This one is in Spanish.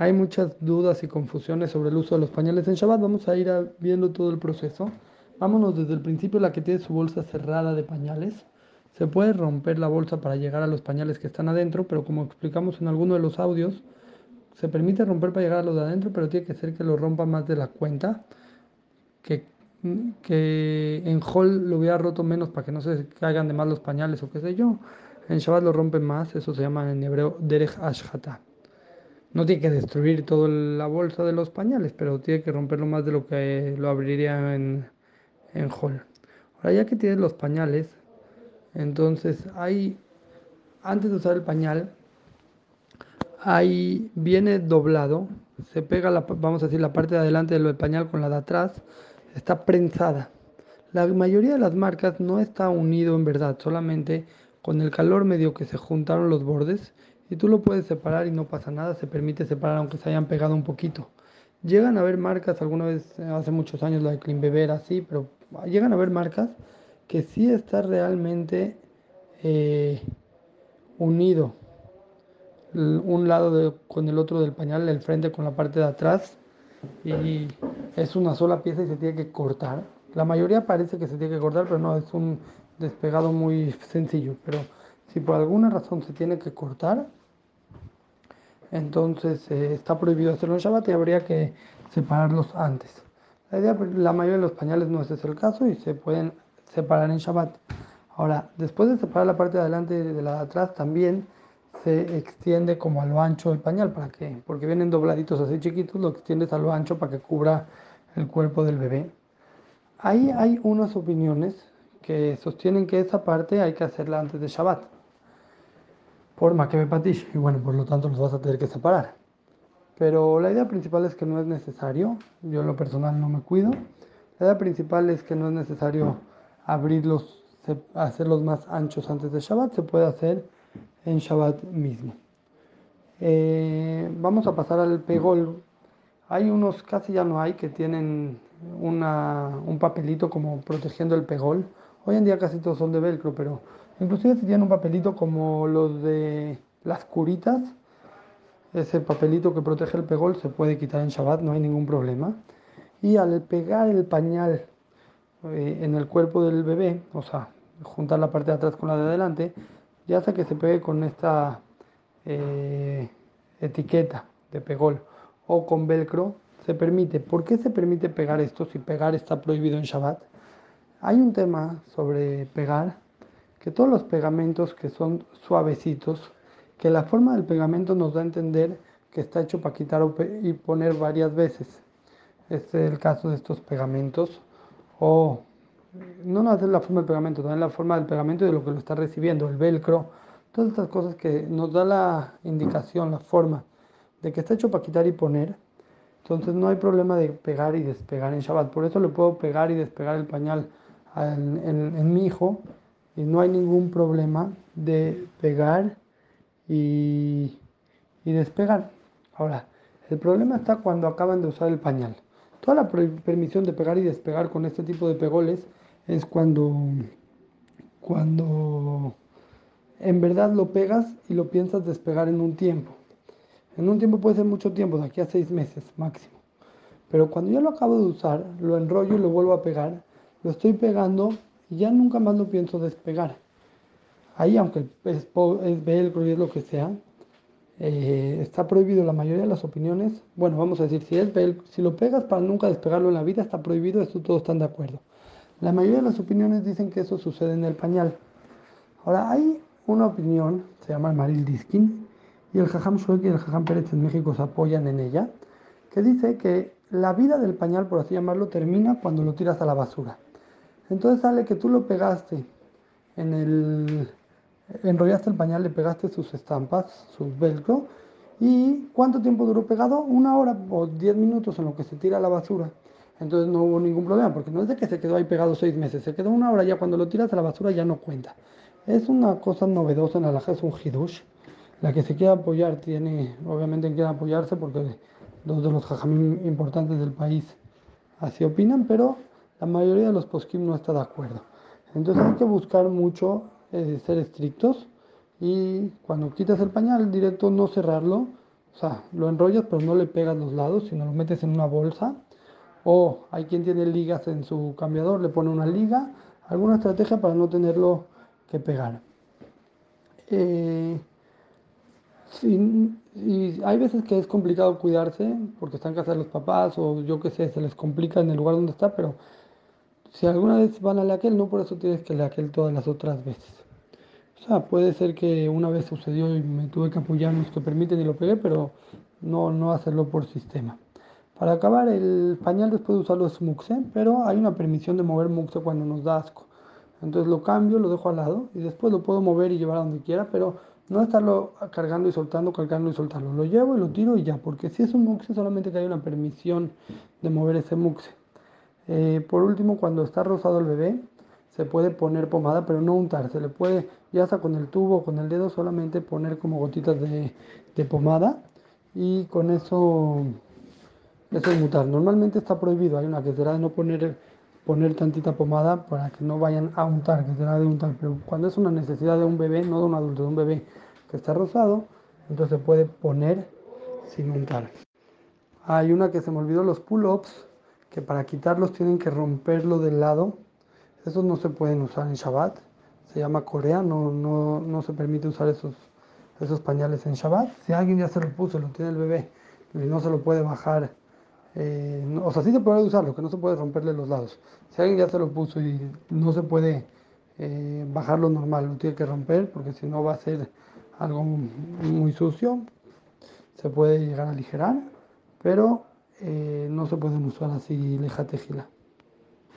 Hay muchas dudas y confusiones sobre el uso de los pañales en Shabbat. Vamos a ir viendo todo el proceso. Vámonos desde el principio, la que tiene su bolsa cerrada de pañales. Se puede romper la bolsa para llegar a los pañales que están adentro, pero como explicamos en alguno de los audios, se permite romper para llegar a los de adentro, pero tiene que ser que lo rompa más de la cuenta. Que, que en Hall lo hubiera roto menos para que no se caigan de más los pañales o qué sé yo. En Shabbat lo rompen más, eso se llama en hebreo Derech Ashhata no tiene que destruir toda la bolsa de los pañales, pero tiene que romperlo más de lo que lo abriría en, en Hall. Ahora ya que tienes los pañales, entonces hay, antes de usar el pañal, ahí viene doblado, se pega, la, vamos a decir, la parte de adelante del pañal con la de atrás, está prensada. La mayoría de las marcas no está unido en verdad, solamente con el calor medio que se juntaron los bordes y tú lo puedes separar y no pasa nada, se permite separar aunque se hayan pegado un poquito. Llegan a haber marcas, alguna vez hace muchos años la de Clean Beber así, pero llegan a haber marcas que sí está realmente eh, unido un lado con el otro del pañal, el frente con la parte de atrás y es una sola pieza y se tiene que cortar. La mayoría parece que se tiene que cortar, pero no, es un despegado muy sencillo. Pero si por alguna razón se tiene que cortar, entonces eh, está prohibido hacerlo en Shabbat y habría que separarlos antes. La, idea, la mayoría de los pañales no es ese el caso y se pueden separar en Shabbat. Ahora, después de separar la parte de adelante y de la de atrás, también se extiende como a lo ancho el pañal, ¿para qué? Porque vienen dobladitos así chiquitos, lo extiendes a lo ancho para que cubra el cuerpo del bebé. Ahí hay unas opiniones que sostienen que esa parte hay que hacerla antes de Shabbat por Makebe Patish, y bueno, por lo tanto los vas a tener que separar. Pero la idea principal es que no es necesario, yo en lo personal no me cuido, la idea principal es que no es necesario abrirlos, hacerlos más anchos antes de Shabbat, se puede hacer en Shabbat mismo. Eh, vamos a pasar al pegol. Hay unos, casi ya no hay, que tienen una, un papelito como protegiendo el pegol. Hoy en día casi todos son de velcro, pero Inclusive si tienen un papelito como los de las curitas, ese papelito que protege el pegol se puede quitar en Shabbat, no hay ningún problema. Y al pegar el pañal eh, en el cuerpo del bebé, o sea, juntar la parte de atrás con la de adelante, ya sea que se pegue con esta eh, etiqueta de pegol o con velcro, se permite. ¿Por qué se permite pegar esto si pegar está prohibido en Shabbat? Hay un tema sobre pegar que todos los pegamentos que son suavecitos, que la forma del pegamento nos da a entender que está hecho para quitar y poner varias veces. Este es el caso de estos pegamentos. O no no es la forma del pegamento, también la forma del pegamento y de lo que lo está recibiendo, el velcro, todas estas cosas que nos da la indicación, la forma de que está hecho para quitar y poner. Entonces no hay problema de pegar y despegar en Shabbat. Por eso le puedo pegar y despegar el pañal en mi hijo y no hay ningún problema de pegar y, despegar. Ahora, el problema está cuando acaban de usar el pañal. Toda la permisión de pegar y despegar con este tipo de pegoles es cuando, cuando en verdad lo pegas y lo piensas despegar en un tiempo. En un tiempo puede ser mucho tiempo, de aquí a seis meses máximo. Pero cuando ya lo acabo de usar, lo enrollo y lo vuelvo a pegar, lo estoy pegando y ya nunca más lo pienso despegar. Ahí, aunque es, es velcro y es lo que sea, eh, está prohibido la mayoría de las opiniones. Bueno, vamos a decir, si es velcro, si lo pegas para nunca despegarlo en la vida, está prohibido, esto todos están de acuerdo. La mayoría de las opiniones dicen que eso sucede en el pañal. Ahora, hay una opinión, se llama Maril Diskin, y el Jajam Shuek y el Jajam Pérez en México se apoyan en ella, que dice que la vida del pañal, por así llamarlo, termina cuando lo tiras a la basura. Entonces sale que tú lo pegaste en el. Enrollaste el pañal, le pegaste sus estampas, sus velcro. ¿Y cuánto tiempo duró pegado? Una hora o diez minutos en lo que se tira a la basura. Entonces no hubo ningún problema, porque no es de que se quedó ahí pegado seis meses, se quedó una hora ya cuando lo tiras a la basura ya no cuenta. Es una cosa novedosa en la es un hidush. La que se quiera apoyar tiene, obviamente quiere apoyarse porque dos de los jajamim importantes del país así opinan, pero la mayoría de los poskim no está de acuerdo. Entonces hay que buscar mucho eh, ser estrictos y cuando quitas el pañal directo no cerrarlo, O sea, lo enrollas pero no le pegas los lados, sino lo metes en una bolsa. O hay quien tiene ligas en su cambiador, le pone una liga, alguna estrategia para no tenerlo que pegar. Eh, hay veces que es complicado cuidarse porque están en casa de los papás o yo qué sé, se les complica en el lugar donde está, pero si alguna vez van a aquel, no por eso tienes que aquel todas las otras veces. O sea, puede ser que una vez sucedió y me tuve que apoyar en los que permiten y lo pegué, pero no, no hacerlo por sistema. Para acabar, el pañal después de usarlo es muxe, pero hay una permisión de mover muxe cuando nos da asco. Entonces lo cambio, lo dejo al lado y después lo puedo mover y llevar a donde quiera, pero no estarlo cargando y soltando, cargando y soltando. Lo llevo y lo tiro y ya, porque si es un muxe solamente que hay una permisión de mover ese muxe. Eh, por último, cuando está rosado el bebé, se puede poner pomada, pero no untar. Se le puede, ya sea con el tubo o con el dedo, solamente poner como gotitas de, pomada y con eso, eso es mutar. Normalmente está prohibido, hay una que será de no poner, poner tantita pomada para que no vayan a untar, que será de untar. Pero cuando es una necesidad de un bebé, no de un adulto, de un bebé que está rosado, entonces se puede poner sin untar. Hay una que se me olvidó, los pull-ups, que para quitarlos tienen que romperlo del lado esos no se pueden usar en Shabbat. Se llama Corea, no, no, no se permite usar esos, esos pañales en Shabbat. Si alguien ya se lo puso, lo tiene el bebé y no se lo puede bajar, eh, o sea, sí se puede usarlo, que no se puede romperle los lados. Si alguien ya se lo puso y no se puede eh, bajarlo normal, lo tiene que romper porque si no va a ser algo muy sucio. Se puede llegar a aligerar, pero eh, no se pueden usar así lejatejila.